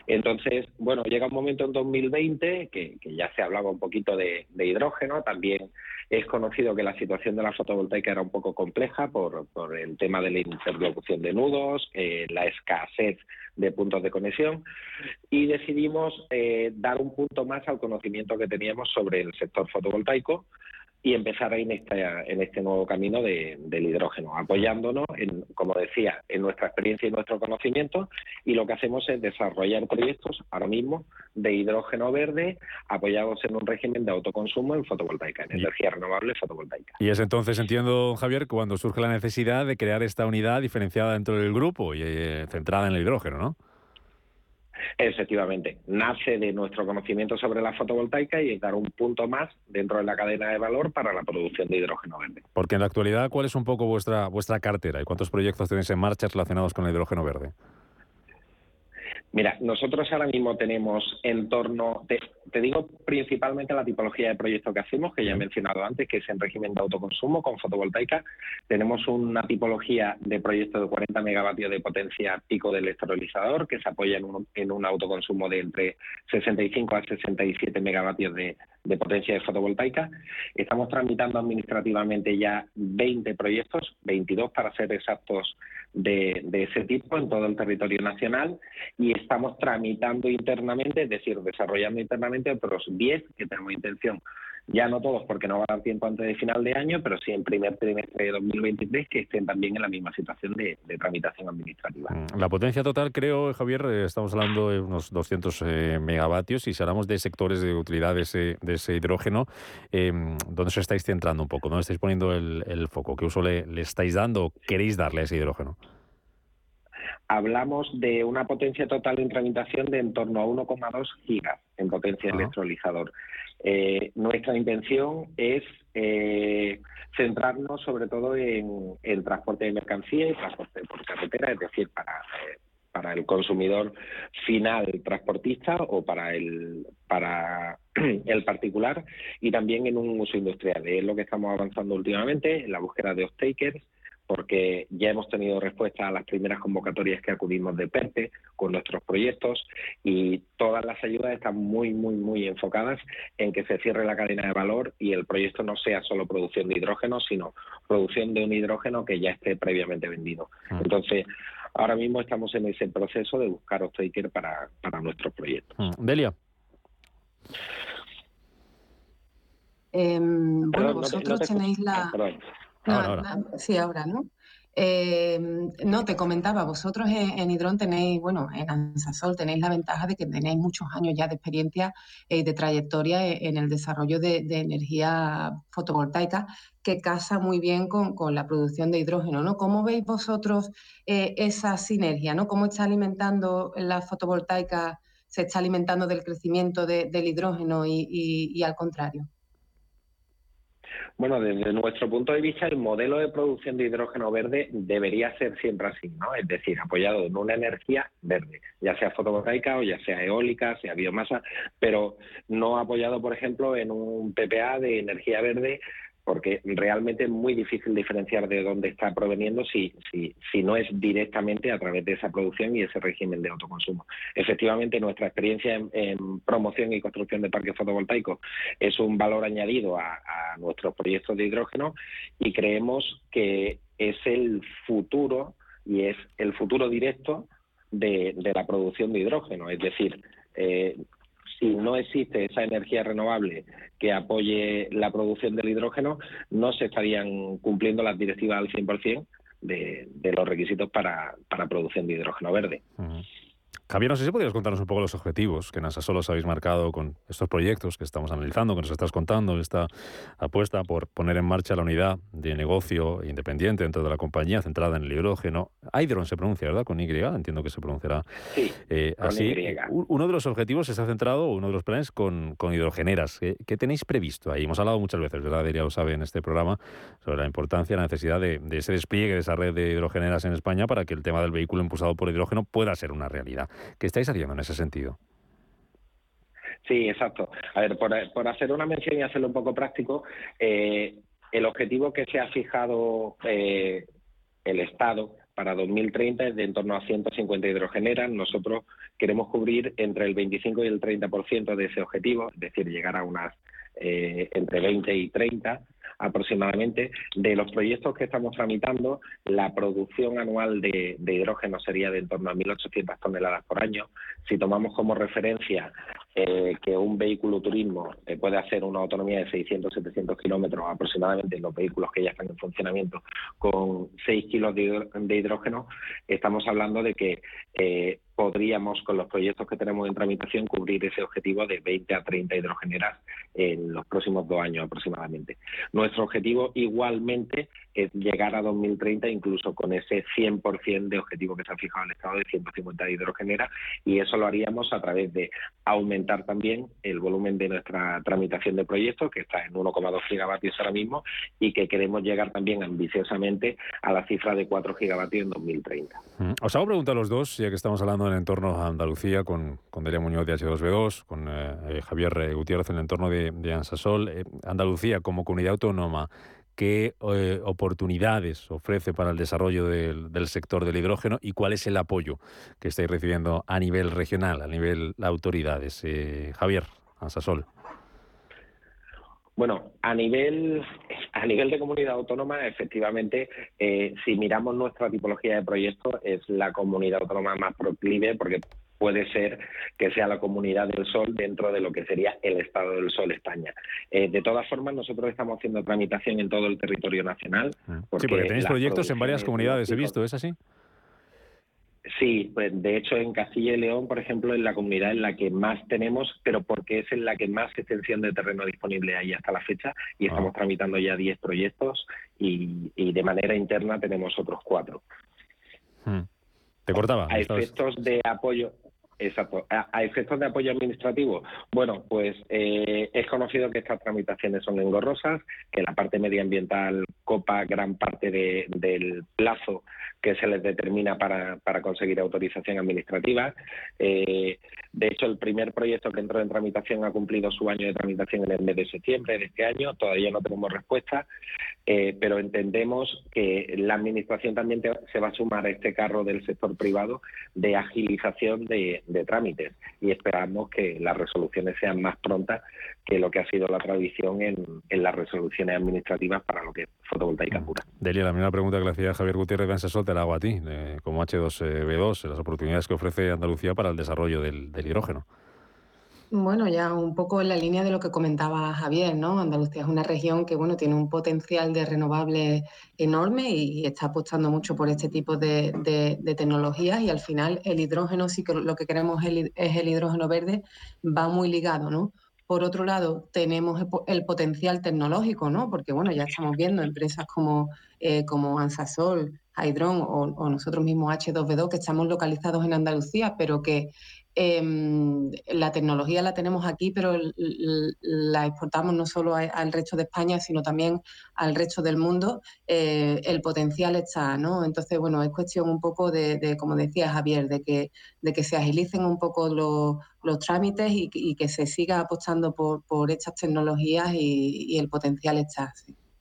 N: Entonces, bueno, llega un momento en 2020 que, ya se hablaba un poquito de, hidrógeno, también es conocido que la situación de la fotovoltaica era un poco compleja por, el tema de la interlocución de nudos, eh, la escasez de puntos de conexión y decidimos eh, dar un punto más al conocimiento que teníamos sobre el sector fotovoltaico y empezar en este, en este nuevo camino del hidrógeno, apoyándonos, en, como decía, en nuestra experiencia y nuestro conocimiento, y lo que hacemos es desarrollar proyectos ahora mismo de hidrógeno verde apoyados en un régimen de autoconsumo en fotovoltaica, en energía renovable fotovoltaica.
D: Y es entonces, entiendo, Javier, cuando surge la necesidad de crear esta unidad diferenciada dentro del grupo y eh, centrada en el hidrógeno, ¿no?
N: Efectivamente, nace de nuestro conocimiento sobre la fotovoltaica y es dar un punto más dentro de la cadena de valor para la producción de hidrógeno verde.
D: Porque en la actualidad, ¿cuál es un poco vuestra, vuestra cartera y cuántos proyectos tenéis en marcha relacionados con el hidrógeno verde?
N: Mira, nosotros ahora mismo tenemos en torno, te, digo principalmente la tipología de proyecto que hacemos, que ya he mencionado antes, que es en régimen de autoconsumo con fotovoltaica. Tenemos una tipología de proyecto de 40 megavatios de potencia pico del electrolizador, que se apoya en un, en un autoconsumo de entre 65 a 67 megavatios de, de potencia de fotovoltaica. Estamos tramitando administrativamente ya 20 proyectos, 22 para ser exactos de, ese tipo en todo el territorio nacional y estamos tramitando internamente, es decir, desarrollando internamente otros 10 que tenemos intención ya no todos porque no va a dar tiempo antes de final de año, pero sí en primer trimestre de 2023 que estén también en la misma situación de, tramitación administrativa.
D: Mm, la potencia total, creo, Javier, eh, estamos hablando de unos 200 eh, megavatios y si hablamos de sectores de utilidad de ese, hidrógeno, eh, ¿dónde os estáis centrando un poco? ¿Dónde estáis poniendo el, foco? ¿Qué uso le, le estáis dando o queréis darle a ese hidrógeno?
N: hablamos de una potencia total en tramitación de en torno a 1,2 gigas en potencia electrolizador. Eh, nuestra intención es eh, centrarnos sobre todo en el transporte de mercancía y transporte por carretera, es decir, para, eh, para el consumidor final transportista o para el, para el particular y también en un uso industrial. Es lo que estamos avanzando últimamente en la búsqueda de off-takers porque ya hemos tenido respuesta a las primeras convocatorias que acudimos de PERTE con nuestros proyectos y todas las ayudas están muy, muy, muy enfocadas en que se cierre la cadena de valor y el proyecto no sea solo producción de hidrógeno, sino producción de un hidrógeno que ya esté previamente vendido. Mm. Entonces, ahora mismo estamos en ese proceso de buscar off para, para nuestros proyectos.
D: Mm. Delia.
M: Em, bueno, vosotros tenéis la... Ah, sí, ahora, ¿no? Eh, no, te comentaba, vosotros en, Hidrón tenéis, bueno, en Ansasol tenéis la ventaja de que tenéis muchos años ya de experiencia y de trayectoria e, en el desarrollo de, energía fotovoltaica que casa muy bien con, la producción de hidrógeno, ¿no? ¿Cómo veis vosotros eh, esa sinergia, ¿no? ¿Cómo está alimentando la fotovoltaica, se está alimentando del crecimiento del hidrógeno y al contrario?
N: Bueno, desde nuestro punto de vista, el modelo de producción de hidrógeno verde debería ser siempre así, ¿no? Es decir, apoyado en una energía verde, ya sea fotovoltaica o ya sea eólica, sea biomasa, pero no apoyado, por ejemplo, en un PPA de energía verde porque realmente es muy difícil diferenciar de dónde está proveniendo si, si, si no es directamente a través de esa producción y ese régimen de autoconsumo. Efectivamente, nuestra experiencia en, promoción y construcción de parques fotovoltaicos es un valor añadido a, nuestros proyectos de hidrógeno y creemos que es el futuro y es el futuro directo de, la producción de hidrógeno. Es decir, eh, si no existe esa energía renovable que apoye la producción del hidrógeno, no se estarían cumpliendo las directivas al 100% de, de los requisitos para, para producción de hidrógeno verde.
D: Javier, no sé si podrías contarnos un poco los objetivos que en solo os habéis marcado con estos proyectos que estamos analizando, que nos estás contando, esta apuesta por poner en marcha la unidad de negocio independiente dentro de la compañía centrada en el hidrógeno. Hydron se pronuncia, ¿verdad? Con Y, entiendo que se pronunciará
N: eh, así.
D: Uno de los objetivos está centrado, uno de los planes, con, con hidrogeneras. ¿Qué, tenéis previsto ahí? Hemos hablado muchas veces, ¿verdad? Ya lo sabe en este programa, sobre la importancia, la necesidad de, de ese despliegue de esa red de hidrogeneras en España para que el tema del vehículo impulsado por hidrógeno pueda ser una realidad. ¿Qué estáis haciendo en ese sentido?
N: Sí, exacto. A ver, por, hacer una mención y hacerlo un poco práctico, eh, el objetivo que se ha fijado eh, el Estado para 2030 es de en torno a 150 hidrogeneras. Nosotros queremos cubrir entre el 25 y el 30% de ese objetivo, es decir, llegar a unas eh, entre 20 y 30 aproximadamente. De los proyectos que estamos tramitando, la producción anual de, hidrógeno sería de en torno a 1.800 toneladas por año. Si tomamos como referencia eh, que un vehículo turismo eh, puede hacer una autonomía de 600-700 kilómetros aproximadamente en los vehículos que ya están en funcionamiento con 6 kilos de, hidrógeno, estamos hablando de que eh, podríamos, con los proyectos que tenemos en tramitación, cubrir ese objetivo de 20 a 30 hidrogeneras en los próximos dos años aproximadamente. Nuestro objetivo igualmente es llegar a 2030 incluso con ese 100% de objetivo que se ha fijado el Estado de 150 hidrogeneras y eso lo haríamos a través de aumentar también el volumen de nuestra tramitación de proyectos, que está en 1,2 gigavatios ahora mismo y que queremos llegar también ambiciosamente a la cifra de 4 gigavatios en 2030.
D: Mm. Os hago pregunta a los dos, ya que estamos hablando en el entorno a Andalucía, con, con Delia Muñoz de H2B2, con eh, eh, Javier Gutiérrez en el entorno de, de Ansasol. Eh, Andalucía, como comunidad autónoma, ¿qué oportunidades ofrece para el desarrollo del, del, sector del hidrógeno y cuál es el apoyo que estáis recibiendo a nivel regional, a nivel de autoridades? Javier, Ansasol.
N: Bueno, a nivel, a nivel de comunidad autónoma, efectivamente, eh, si miramos nuestra tipología de proyectos, es la comunidad autónoma más proclive porque puede ser que sea la comunidad del sol dentro de lo que sería el estado del sol España. Eh, de todas formas, nosotros estamos haciendo tramitación en todo el territorio nacional.
D: Ah. sí, porque tenéis proyectos en varias comunidades, he visto, ¿es así?
N: Sí, pues de hecho en Castilla y León, por ejemplo, es la comunidad en la que más tenemos, pero porque es en la que más extensión de terreno disponible hay hasta la fecha y ah. estamos tramitando ya 10 proyectos y, de manera interna tenemos otros cuatro.
D: Hmm. ¿Te cortaba?
N: A efectos de apoyo, Exacto. A, efectos de apoyo administrativo, bueno, pues eh, es conocido que estas tramitaciones son engorrosas, que la parte medioambiental copa gran parte del plazo que se les determina para, para conseguir autorización administrativa. Eh, de hecho, el primer proyecto que entró en tramitación ha cumplido su año de tramitación en el mes de septiembre de este año. Todavía no tenemos respuesta, eh, pero entendemos que la Administración también se va a sumar a este carro del sector privado de agilización de, trámites y esperamos que las resoluciones sean más prontas que lo que ha sido la tradición en, las resoluciones administrativas para lo que es fotovoltaica pura.
D: Delia, la misma pregunta que le hacía Javier Gutiérrez de Ansesol te la hago a ti, como H2B2, las oportunidades que ofrece Andalucía para el desarrollo del hidrógeno.
M: Bueno, ya un poco en la línea de lo que comentaba Javier, ¿no? Andalucía es una región que, bueno, tiene un potencial de renovables enorme y, está apostando mucho por este tipo de, tecnologías y al final el hidrógeno, sí que lo que queremos es el hidrógeno verde, va muy ligado, ¿no? Por otro lado, tenemos el potencial tecnológico, ¿no? Porque, bueno, ya estamos viendo empresas como, eh, como Ansasol, Hydron o, o, nosotros mismos H2B2 que estamos localizados en Andalucía, pero que Em, la tecnología la tenemos aquí, pero la exportamos no solo al resto de España, sino también al resto del mundo. Eh, el potencial está, ¿no? Entonces, bueno, es cuestión un poco de, como decía Javier, de que, de que se agilicen un poco los, trámites y, que se siga apostando por, por estas tecnologías y, el potencial está.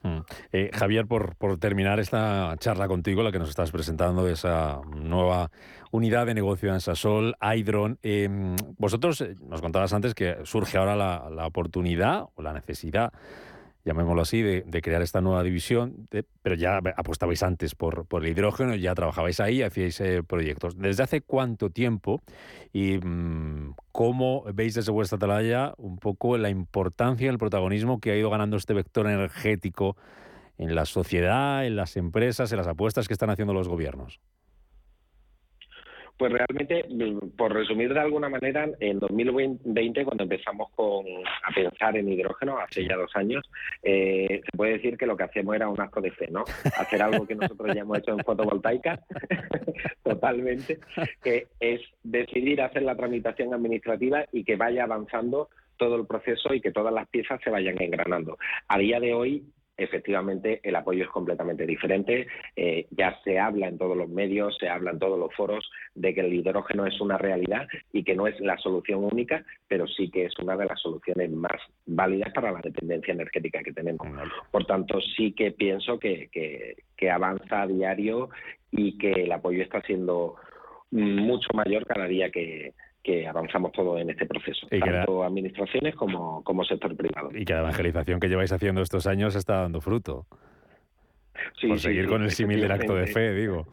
D: Mm. Eh, Javier, por, terminar esta charla contigo, la que nos estás presentando, esa nueva unidad de negocio en Sasol, Hydron, em, vosotros eh, nos contabas antes que surge ahora la oportunidad o la necesidad llamémoslo así, de, crear esta nueva división, pero ya apostabais antes por, el hidrógeno, ya trabajabais ahí, hacíais eh, proyectos. ¿Desde hace cuánto tiempo y mm, cómo veis desde vuestra atalaya un poco la importancia y el protagonismo que ha ido ganando este vector energético en la sociedad, en las empresas, en las apuestas que están haciendo los gobiernos?
N: Pues realmente, mm, por resumir de alguna manera, en 2020, cuando empezamos con, a pensar en hidrógeno, hace ya dos años, eh, se puede decir que lo que hacíamos era un acto de fe, ¿no? Hacer algo que nosotros ya hemos hecho en fotovoltaica, totalmente, que es decidir hacer la tramitación administrativa y que vaya avanzando todo el proceso y que todas las piezas se vayan engranando. A día de hoy efectivamente el apoyo es completamente diferente. Eh, ya se habla en todos los medios, se habla en todos los foros de que el hidrógeno es una realidad y que no es la solución única, pero sí que es una de las soluciones más válidas para la dependencia energética que tenemos. Por tanto, sí que pienso que, que avanza a diario y que el apoyo está siendo mucho mayor cada día que, que avanzamos todo en este proceso, tanto administraciones como, como sector privado.
D: Y que la evangelización que lleváis haciendo estos años está dando fruto. Por seguir con el símil del acto de fe, digo.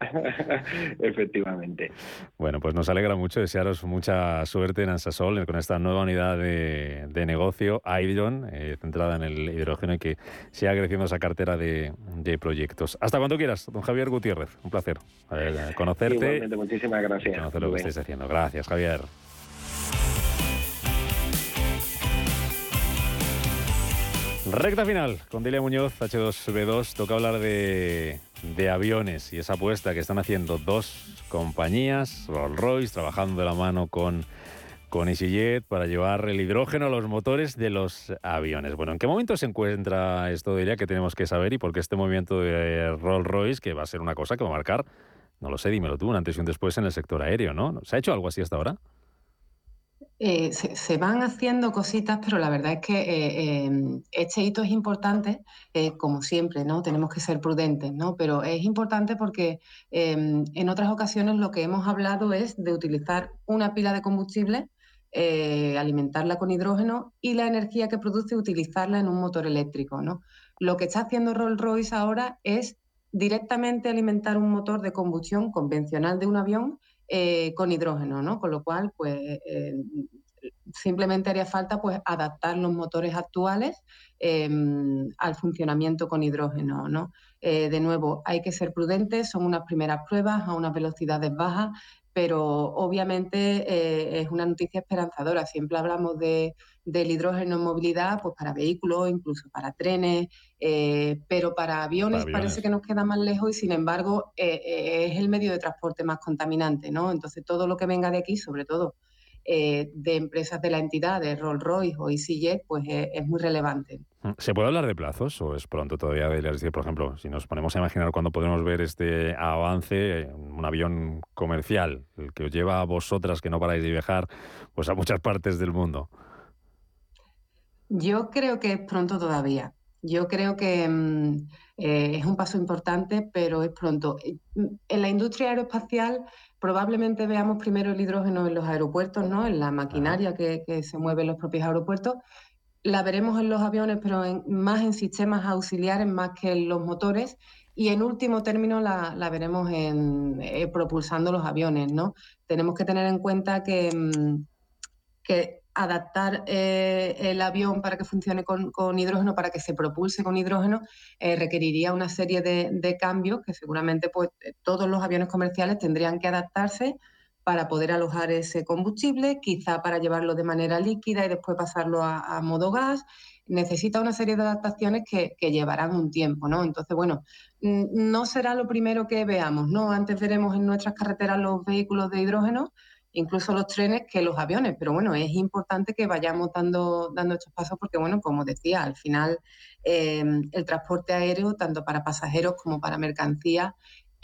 N: Efectivamente.
D: Bueno, pues nos alegra mucho desearos mucha suerte en Ansasol con esta nueva unidad de, negocio, Hydron, eh, centrada en el hidrógeno y que siga creciendo esa cartera de, proyectos. Hasta cuando quieras, don Javier Gutiérrez. Un placer conocerte.
N: Igualmente, muchísimas gracias.
D: Conocer lo que estáis haciendo. Gracias, Javier. Recta final con Delia Muñoz, H2B2. Toca hablar de, aviones y esa apuesta que están haciendo dos compañías, Rolls-Royce, trabajando de la mano con, con EasyJet para llevar el hidrógeno a los motores de los aviones. Bueno, ¿en qué momento se encuentra esto, Delia, que tenemos que saber y por qué este movimiento de Rolls-Royce, que va a ser una cosa que va a marcar, no lo sé, dímelo tú, un antes y un después en el sector aéreo, ¿no? ¿Se ha hecho algo así hasta ahora?
M: Eh, se, van haciendo cositas, pero la verdad es que eh, em, este hito es importante, eh, como siempre, ¿no? Tenemos que ser prudentes, ¿no? Pero es importante porque em, en otras ocasiones lo que hemos hablado es de utilizar una pila de combustible, alimentarla con hidrógeno y la energía que produce utilizarla en un motor eléctrico, ¿no? Lo que está haciendo Rolls Royce ahora es directamente alimentar un motor de combustión convencional de un avión eh, con hidrógeno, ¿no? Con lo cual, pues eh, simplemente haría falta pues adaptar los motores actuales em, al funcionamiento con hidrógeno, ¿no? Eh, de nuevo, hay que ser prudentes, son unas primeras pruebas a unas velocidades bajas, pero obviamente es una noticia esperanzadora. Siempre hablamos de del hidrógeno en movilidad, pues para vehículos, incluso para trenes, eh, pero para aviones, parece que nos queda más lejos y sin embargo eh, eh, es el medio de transporte más contaminante, ¿no? Entonces todo lo que venga de aquí, sobre todo de empresas de la entidad, de Rolls Royce o EasyJet, pues es muy relevante.
D: ¿Se puede hablar de plazos o es pronto todavía de decir, por ejemplo, si nos ponemos a imaginar cuándo podemos ver este avance, un avión comercial, el que os lleva a vosotras que no paráis de viajar, pues a muchas partes del mundo?
M: Yo creo que es pronto todavía. Yo creo que mm, eh, es un paso importante, pero es pronto. Eh, en la industria aeroespacial probablemente veamos primero el hidrógeno en los aeropuertos, ¿no? en la maquinaria que, se mueve en los propios aeropuertos. La veremos en los aviones, pero más en sistemas auxiliares, más que en los motores. Y en último término la, veremos en, eh, propulsando los aviones. ¿no? Tenemos que tener en cuenta que, mm, que adaptar eh, el avión para que funcione con, hidrógeno, para que se propulse con hidrógeno, eh, requeriría una serie de, cambios que seguramente pues, eh, todos los aviones comerciales tendrían que adaptarse para poder alojar ese combustible, quizá para llevarlo de manera líquida y después pasarlo a, modo gas. Necesita una serie de adaptaciones que, que, llevarán un tiempo, ¿no? Entonces, bueno, no será lo primero que veamos, ¿no? Antes veremos en nuestras carreteras los vehículos de hidrógeno, incluso los trenes que los aviones. Pero bueno, es importante que vayamos dando, dando estos pasos porque, bueno, como decía, al final em, el transporte aéreo, tanto para pasajeros como para mercancías,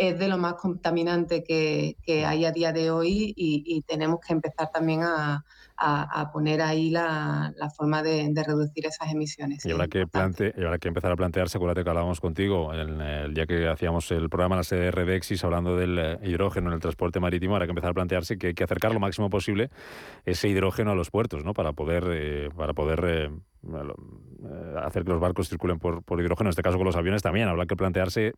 M: es de lo más contaminante que, hay a día de hoy y tenemos que empezar también a, a, poner ahí la, forma de, reducir esas emisiones.
D: Y habrá, que plante, y habrá que empezar a plantearse, acuérdate que hablábamos contigo el día que hacíamos el programa en la sede de Redexis hablando del eh, hidrógeno en el transporte marítimo, habrá que empezar a plantearse que hay que acercar lo máximo posible ese hidrógeno a los puertos, ¿no? Para poder, eh, para poder eh, hacer que los barcos circulen por, por hidrógeno, en este caso con los aviones también, habrá que plantearse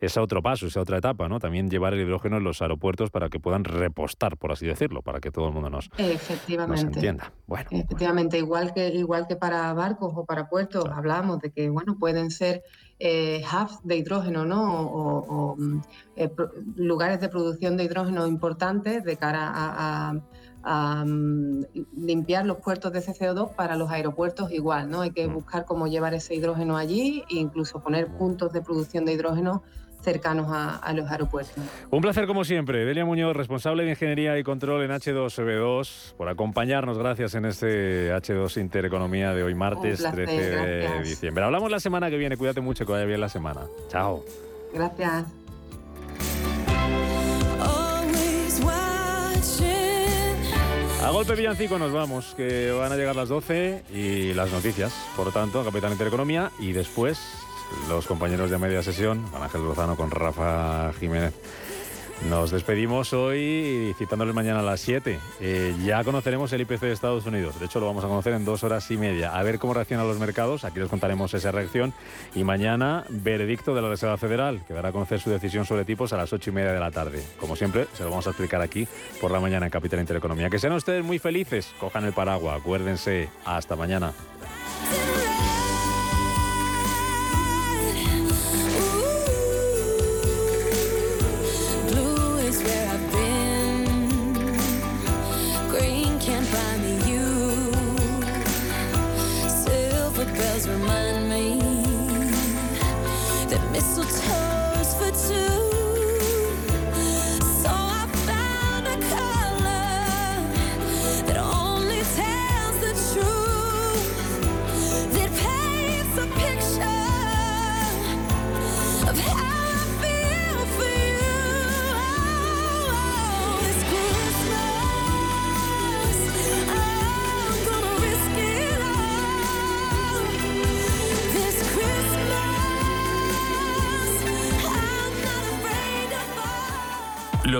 D: ese otro paso, esa otra etapa, ¿no? También llevar el hidrógeno en los aeropuertos para que puedan repostar, por así decirlo, para que todo el mundo nos,
M: Efectivamente.
D: entienda. Bueno,
M: Efectivamente, igual que igual que para barcos o para puertos, hablamos de que bueno pueden ser eh, hubs de hidrógeno, ¿no? O, mm, eh, lugares de producción de hidrógeno importantes de cara a a mm, limpiar los puertos de CCO2 para los aeropuertos igual, ¿no? Hay que mm. buscar cómo llevar ese hidrógeno allí e incluso poner puntos de producción de hidrógeno cercanos a, los aeropuertos.
D: Un placer como siempre. Delia Muñoz, responsable de Ingeniería y Control en H2B2, por acompañarnos. Gracias en este H2 Intereconomía de hoy martes 13 de diciembre. Hablamos la semana que viene. Cuídate mucho, que vaya bien la semana. Chao.
M: Gracias.
D: A golpe villancico nos vamos, que van a llegar las 12 y las noticias. Por lo tanto, Capitán Intereconomía y después los compañeros de media sesión, Juan Ángel Lozano con Rafa Jiménez. Nos despedimos hoy citándoles mañana a las 7. Eh, ya conoceremos el IPC de Estados Unidos. De hecho, lo vamos a conocer en dos horas y media. A ver cómo reaccionan los mercados. Aquí les contaremos esa reacción. Y mañana, veredicto de la Reserva Federal, que dará a conocer su decisión sobre tipos a las ocho y media de la tarde. Como siempre, se lo vamos a explicar aquí por la mañana en Capital Intereconomía. Que sean ustedes muy felices. Cojan el paraguas. Acuérdense. Hasta mañana.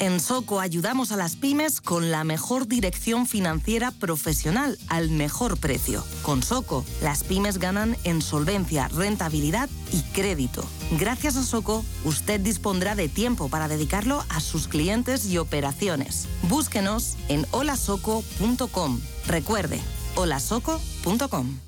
O: En Soco ayudamos a las pymes con la mejor dirección financiera profesional al mejor precio. Con Soco, las pymes ganan en solvencia, rentabilidad y crédito. Gracias a Soco, usted dispondrá de tiempo para dedicarlo a sus clientes y operaciones. Búsquenos en holasoco.com. Recuerde, holasoco.com.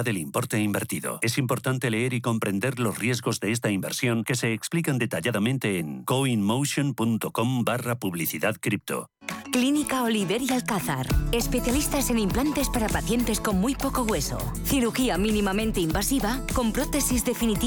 C: del importe invertido. Es importante leer y comprender los riesgos de esta inversión que se explican detalladamente en coinmotion.com barra publicidad cripto.
P: Clínica Oliver y Alcázar. Especialistas en implantes para pacientes con muy poco hueso. Cirugía mínimamente invasiva con prótesis definitiva